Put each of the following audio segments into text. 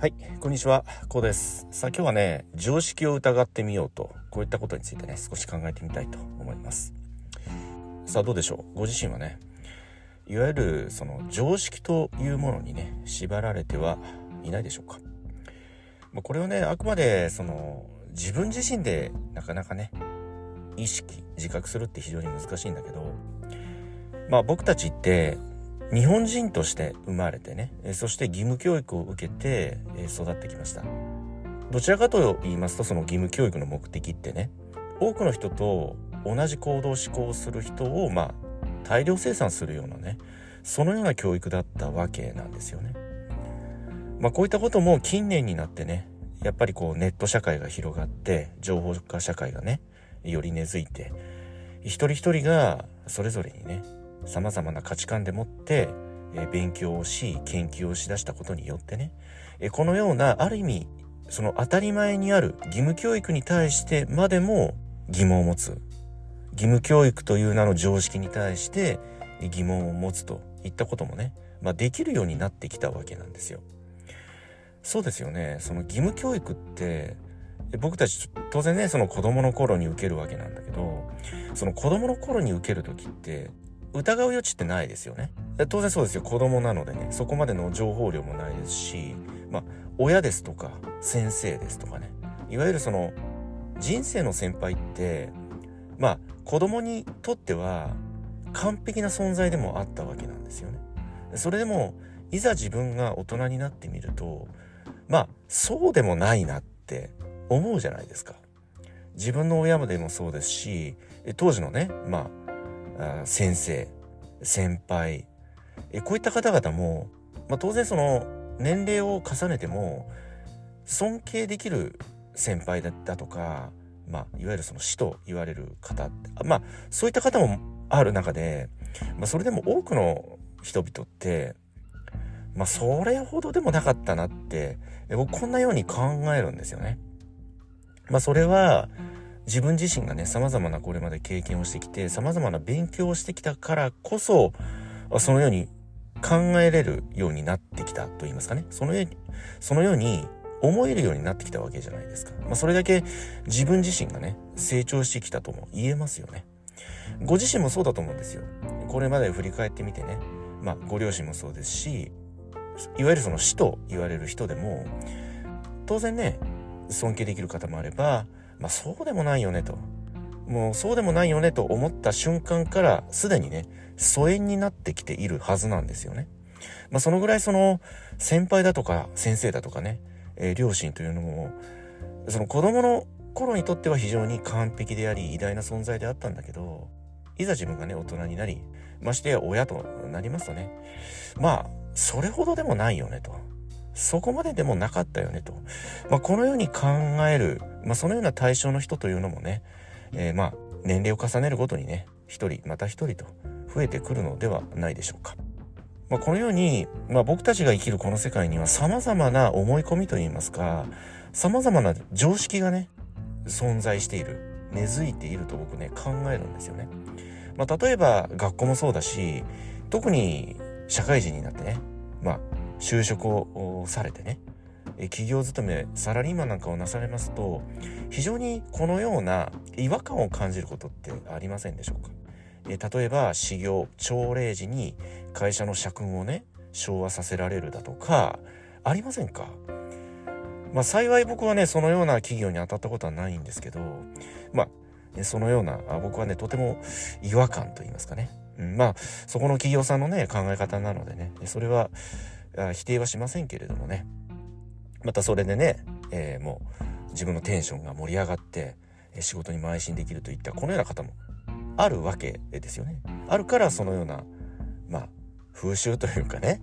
はい、こんにちは、こうです。さあ今日はね、常識を疑ってみようと、こういったことについてね、少し考えてみたいと思います。さあどうでしょう？ご自身はね、いわゆるその常識というものにね、縛られてはいないでしょうか？まこれをね、あくまでその自分自身でなかなかね、意識、自覚するって非常に難しいんだけど、まあ僕たちって日本人として生まれてね、そして義務教育を受けて育ってきました。どちらかと言いますと、その義務教育の目的ってね、多くの人と同じ行動思考をする人を、まあ、大量生産するようなね、そのような教育だったわけなんですよね。まあ、こういったことも近年になってね、やっぱりこうネット社会が広がって、情報化社会がね、より根付いて、一人一人がそれぞれにね、様々な価値観でもって、勉強をし、研究をしだしたことによってね、このような、ある意味、その当たり前にある義務教育に対してまでも疑問を持つ。義務教育という名の常識に対して疑問を持つといったこともね、まあ、できるようになってきたわけなんですよ。そうですよね。その義務教育って、僕たち当然ね、その子供の頃に受けるわけなんだけど、その子供の頃に受ける時って、疑う余地ってないですよね。当然そうですよ。子供なのでね、そこまでの情報量もないですし、まあ、親ですとか、先生ですとかね。いわゆるその、人生の先輩って、まあ、子供にとっては、完璧な存在でもあったわけなんですよね。それでも、いざ自分が大人になってみると、まあ、そうでもないなって思うじゃないですか。自分の親でもそうですし、当時のね、まあ、先生、先輩、えこういった方々も、まあ、当然その年齢を重ねても尊敬できる先輩だったとか、まあ、いわゆるその師と言われる方まあそういった方もある中で、まあ、それでも多くの人々ってまあそれほどでもなかったなって僕こんなように考えるんですよね。まあそれは自分自身がね様々なこれまで経験をしてきて様々な勉強をしてきたからこそそのように考えれるようになってきたと言いますかね。そのようにそのように思えるようになってきたわけじゃないですか、まあ、それだけ自分自身がね成長してきたとも言えますよね。ご自身もそうだと思うんですよ。これまで振り返ってみてね。まあご両親もそうですしいわゆるその死と言われる人でも当然ね尊敬できる方もあればまあそうでもないよねと。もうそうでもないよねと思った瞬間からすでにね、疎遠になってきているはずなんですよね。まあそのぐらいその先輩だとか先生だとかね、えー両親というのも、その子供の頃にとっては非常に完璧であり偉大な存在であったんだけど、いざ自分がね、大人になり、ましてや親となりますとね、まあ、それほどでもないよねと。そこまででもなかったよねと。まあ、このように考える、まあ、そのような対象の人というのもね、えーまあ、年齢を重ねるごとにね、一人、また一人と増えてくるのではないでしょうか。まあ、このように、まあ、僕たちが生きるこの世界には様々な思い込みといいますか、様々な常識がね、存在している、根付いていると僕ね、考えるんですよね。まあ、例えば学校もそうだし、特に社会人になってね、まあ、就職をされてね、企業勤め、サラリーマンなんかをなされますと、非常にこのような違和感を感じることってありませんでしょうか？例えば、始業、朝礼時に会社の社訓をね、昭和させられるだとか、ありませんか？まあ幸い僕はね、そのような企業に当たったことはないんですけど、まあ、そのような、僕はね、とても違和感と言いますかね。うん、まあ、そこの企業さんのね、考え方なのでね、それは否定はしませんけれどもね。またそれでね、えーもう自分のテンションが盛り上がって、仕事に邁進できるといったこのような方もあるわけですよね。あるからそのような、まあ、風習というかね、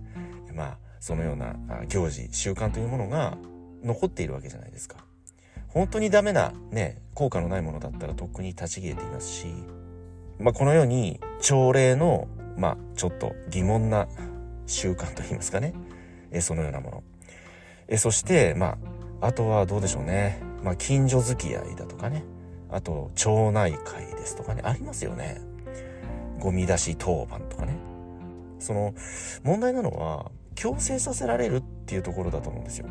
まあ、そのような行事、習慣というものが残っているわけじゃないですか。本当にダメな、ね、効果のないものだったらとっくに立ち消えていますし、まあ、このように朝礼の、まあ、ちょっと疑問な習慣といいますかね、えそのようなもの。えそして、まあ、あとはどうでしょうね。まあ、近所付き合いだとかね。あと、町内会ですとかね。ありますよね。ゴミ出し当番とかね。その、問題なのは、強制させられるっていうところだと思うんですよ。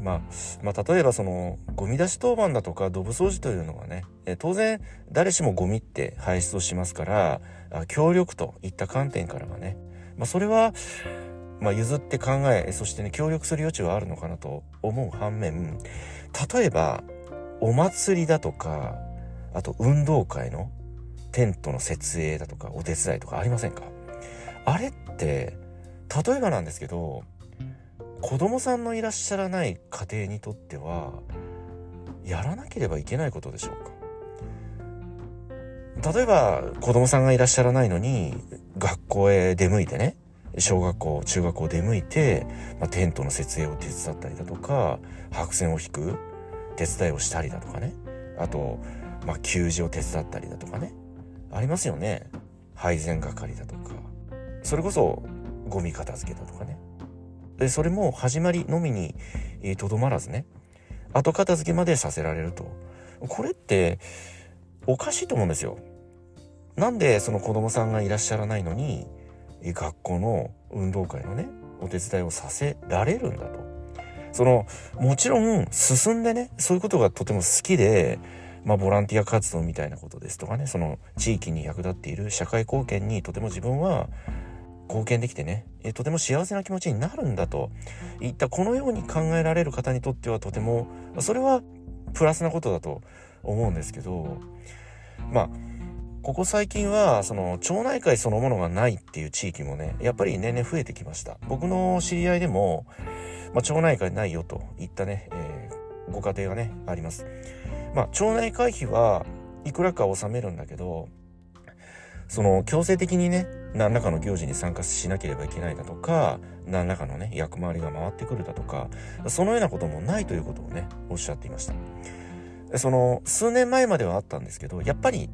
まあ、まあ、例えばそのゴミ出し当番だとかドブ掃除というのはね、え当然誰しもゴミって排出をしますから協力といった観点からはね、まあ、それは、まあ、譲って考えそしてね協力する余地はあるのかなと思う反面例えばお祭りだとかあと運動会のテントの設営だとかお手伝いとかありませんか？あれって例えばなんですけど子供さんのいらっしゃらない家庭にとってはやらなければいけないことでしょうか？例えば子供さんがいらっしゃらないのに学校へ出向いてね小学校中学校出向いて、まあ、テントの設営を手伝ったりだとか白線を引く手伝いをしたりだとかね。あと、まあ、給仕を手伝ったりだとかね。ありますよね。配膳係だとか。それこそゴミ片付けだとかね。でそれも始まりのみにとどまらずね。後片付けまでさせられると。これっておかしいと思うんですよ。なんでその子供さんがいらっしゃらないのに学校の運動会のねお手伝いをさせられるんだと。そのもちろん進んでねそういうことがとても好きでまあ、ボランティア活動みたいなことですとかねその地域に役立っている社会貢献にとても自分は貢献できてねえとても幸せな気持ちになるんだと。いったこのように考えられる方にとってはとてもそれはプラスなことだと思うんですけどまあここ最近はその町内会そのものがないっていう地域もねやっぱり年々増えてきました。僕の知り合いでも、まあ、町内会ないよといったね、えー、ご家庭がねあります。まあ町内会費はいくらか納めるんだけどその強制的にね何らかの行事に参加しなければいけないだとか何らかのね役回りが回ってくるだとかそのようなこともないということをねおっしゃっていました。その数年前まではあったんですけどやっぱり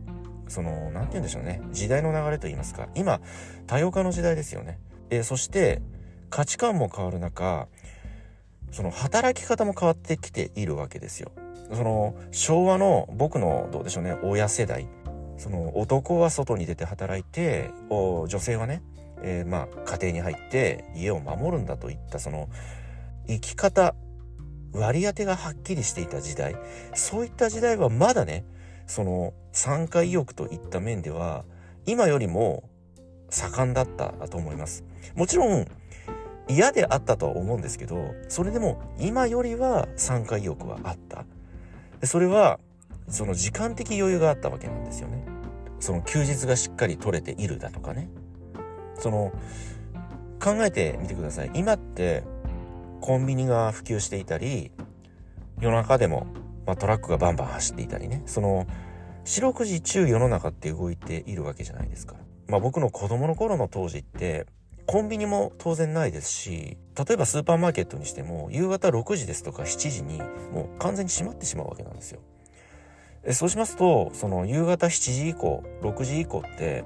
その何て言うんでしょうね。時代の流れといいますか。今多様化の時代ですよね。えそして価値観も変わる中その働き方も変わってきているわけですよ。その昭和の僕のどうでしょうね親世代。その男は外に出て働いて女性はね、えー、まあ家庭に入って家を守るんだといったその生き方割り当てがはっきりしていた時代。そういった時代はまだねその参加意欲といった面では今よりも盛んだったと思いますもちろん嫌であったとは思うんですけどそれでも今よりは参加意欲はあったそれはその時間的余裕があったわけなんですよね。その休日がしっかり取れているだとかね。その考えてみてください。今ってコンビニが普及していたり夜中でも、まあ、トラックがバンバン走っていたりねその四六時中世の中って動いているわけじゃないですか。まあ、僕の子供の頃の当時ってコンビニも当然ないですし例えばスーパーマーケットにしても夕方6時ですとか7時にもう完全に閉まってしまうわけなんですよ。そうしますとその夕方7時以降6時以降って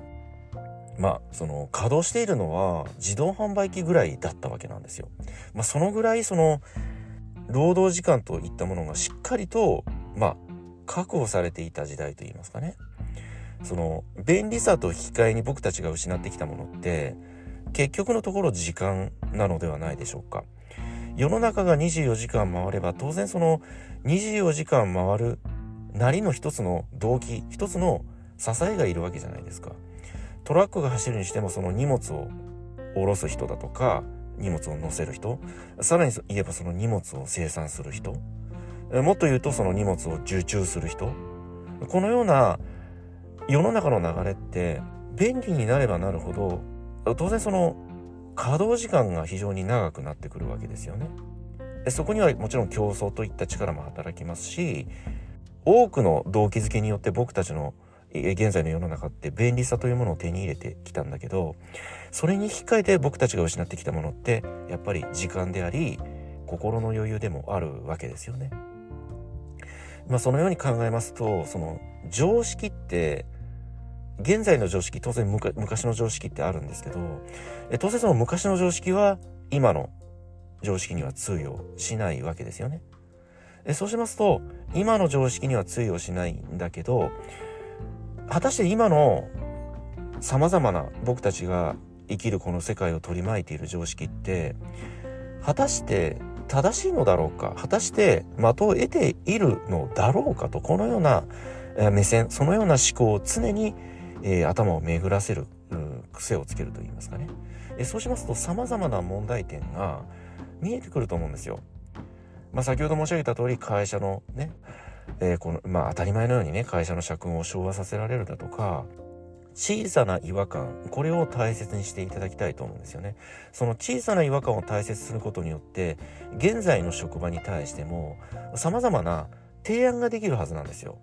まあその稼働しているのは自動販売機ぐらいだったわけなんですよ。まあ、そのぐらいその労働時間といったものがしっかりとまあ確保されていた時代といいますかね。その便利さと引き換えに僕たちが失ってきたものって結局のところ時間なのではないでしょうか。世の中が24時間回れば当然その24時間回るなりの一つの動機一つの支えがいるわけじゃないですかトラックが走るにしてもその荷物を下ろす人だとか荷物を乗せる人。さらに言えばその荷物を生産する人。もっと言うとその荷物を受注する人。このような世の中の流れって便利になればなるほど当然その稼働時間が非常に長くなってくるわけですよね。そこにはもちろん競争といった力も働きますし多くの動機づけによって僕たちの現在の世の中って便利さというものを手に入れてきたんだけどそれに引き換えて僕たちが失ってきたものってやっぱり時間であり心の余裕でもあるわけですよね。まあそのように考えますとその常識って現在の常識当然昔の常識ってあるんですけど当然その昔の常識は今の常識には通用しないわけですよね。そうしますと今の常識には通用しないんだけど果たして今のさまざまな僕たちが生きるこの世界を取り巻いている常識って果たして正しいのだろうか？果たして的を得ているのだろうかとこのような目線そのような思考を常に、えー、頭を巡らせる、うん、癖をつけるといいますかね、え、そうしますと様々な問題点が見えてくると思うんですよ。まあ、先ほど申し上げた通り会社のね、えー、このまあ、当たり前のようにね会社の社訓を昭和させられるだとか小さな違和感これを大切にしていただきたいと思うんですよね。その小さな違和感を大切することによって現在の職場に対しても様々な提案ができるはずなんですよ。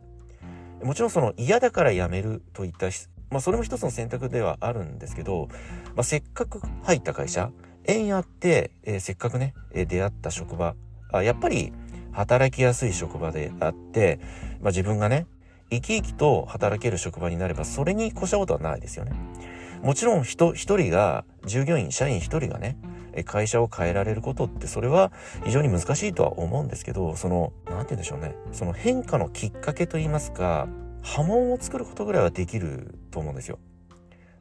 もちろんその嫌だから辞めるといったまあそれも一つの選択ではあるんですけど、まあ、せっかく入った会社縁あって、えー、せっかくね、え、出会った職場あやっぱり働きやすい職場であって、まあ、自分がね生き生きと働ける職場になればそれに越したことはないですよね。もちろん人一人が従業員社員一人がね会社を変えられることってそれは非常に難しいとは思うんですけどその何て言うんでしょうねその変化のきっかけといいますか波紋を作ることぐらいはできると思うんですよ。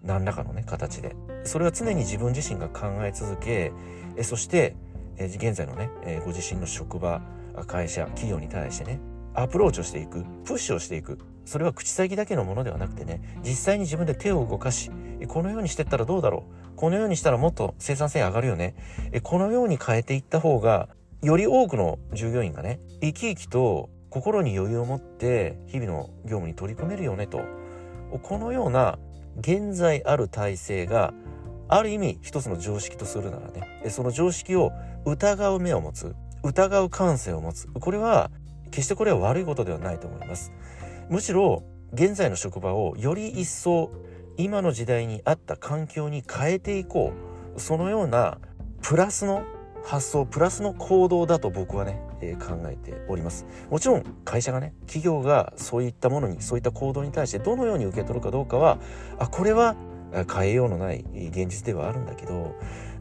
何らかのね形で。それは常に自分自身が考え続けそして現在のね、ご自身の職場会社企業に対してねアプローチをしていくプッシュをしていく。それは口先だけのものではなくてね実際に自分で手を動かしこのようにしてったらどうだろう。このようにしたらもっと生産性上がるよね。このように変えていった方がより多くの従業員がね生き生きと心に余裕を持って日々の業務に取り組めるよねと。このような現在ある体制がある意味一つの常識とするならねその常識を疑う目を持つ。疑う感性を持つ。これは決してこれは悪いことではないと思います。むしろ現在の職場をより一層今の時代に合った環境に変えていこう。そのようなプラスの発想プラスの行動だと僕はね、えー、考えております。もちろん会社がね企業がそういったものにそういった行動に対してどのように受け取るかどうかはあこれは変えようのない現実ではあるんだけど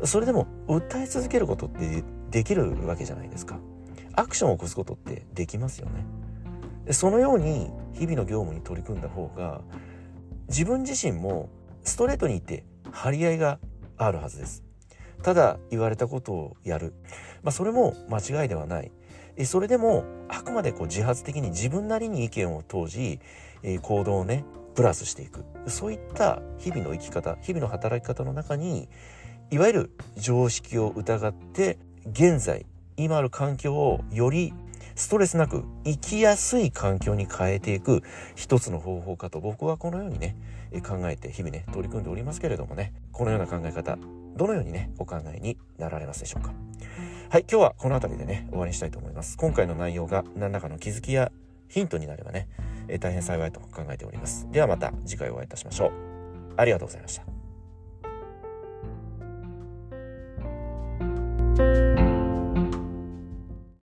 それでも訴え続けることってできるわけじゃないですか。アクションを起こすことってできますよね。そのように日々の業務に取り組んだ方が自分自身もストレートに言って張り合いがあるはずです。ただ言われたことをやる、まあ、それも間違いではない。それでもあくまでこう自発的に自分なりに意見を投じ行動をねプラスしていく。そういった日々の生き方日々の働き方の中にいわゆる常識を疑って現在今ある環境をよりストレスなく生きやすい環境に変えていく一つの方法かと僕はこのようにね考えて日々ね取り組んでおりますけれどもねこのような考え方どのようにねお考えになられますでしょうか。はい今日はこの辺りでね終わりにしたいと思います。今回の内容が何らかの気づきやヒントになればね大変幸いと考えております。ではまた次回お会いいたしましょう。ありがとうございました。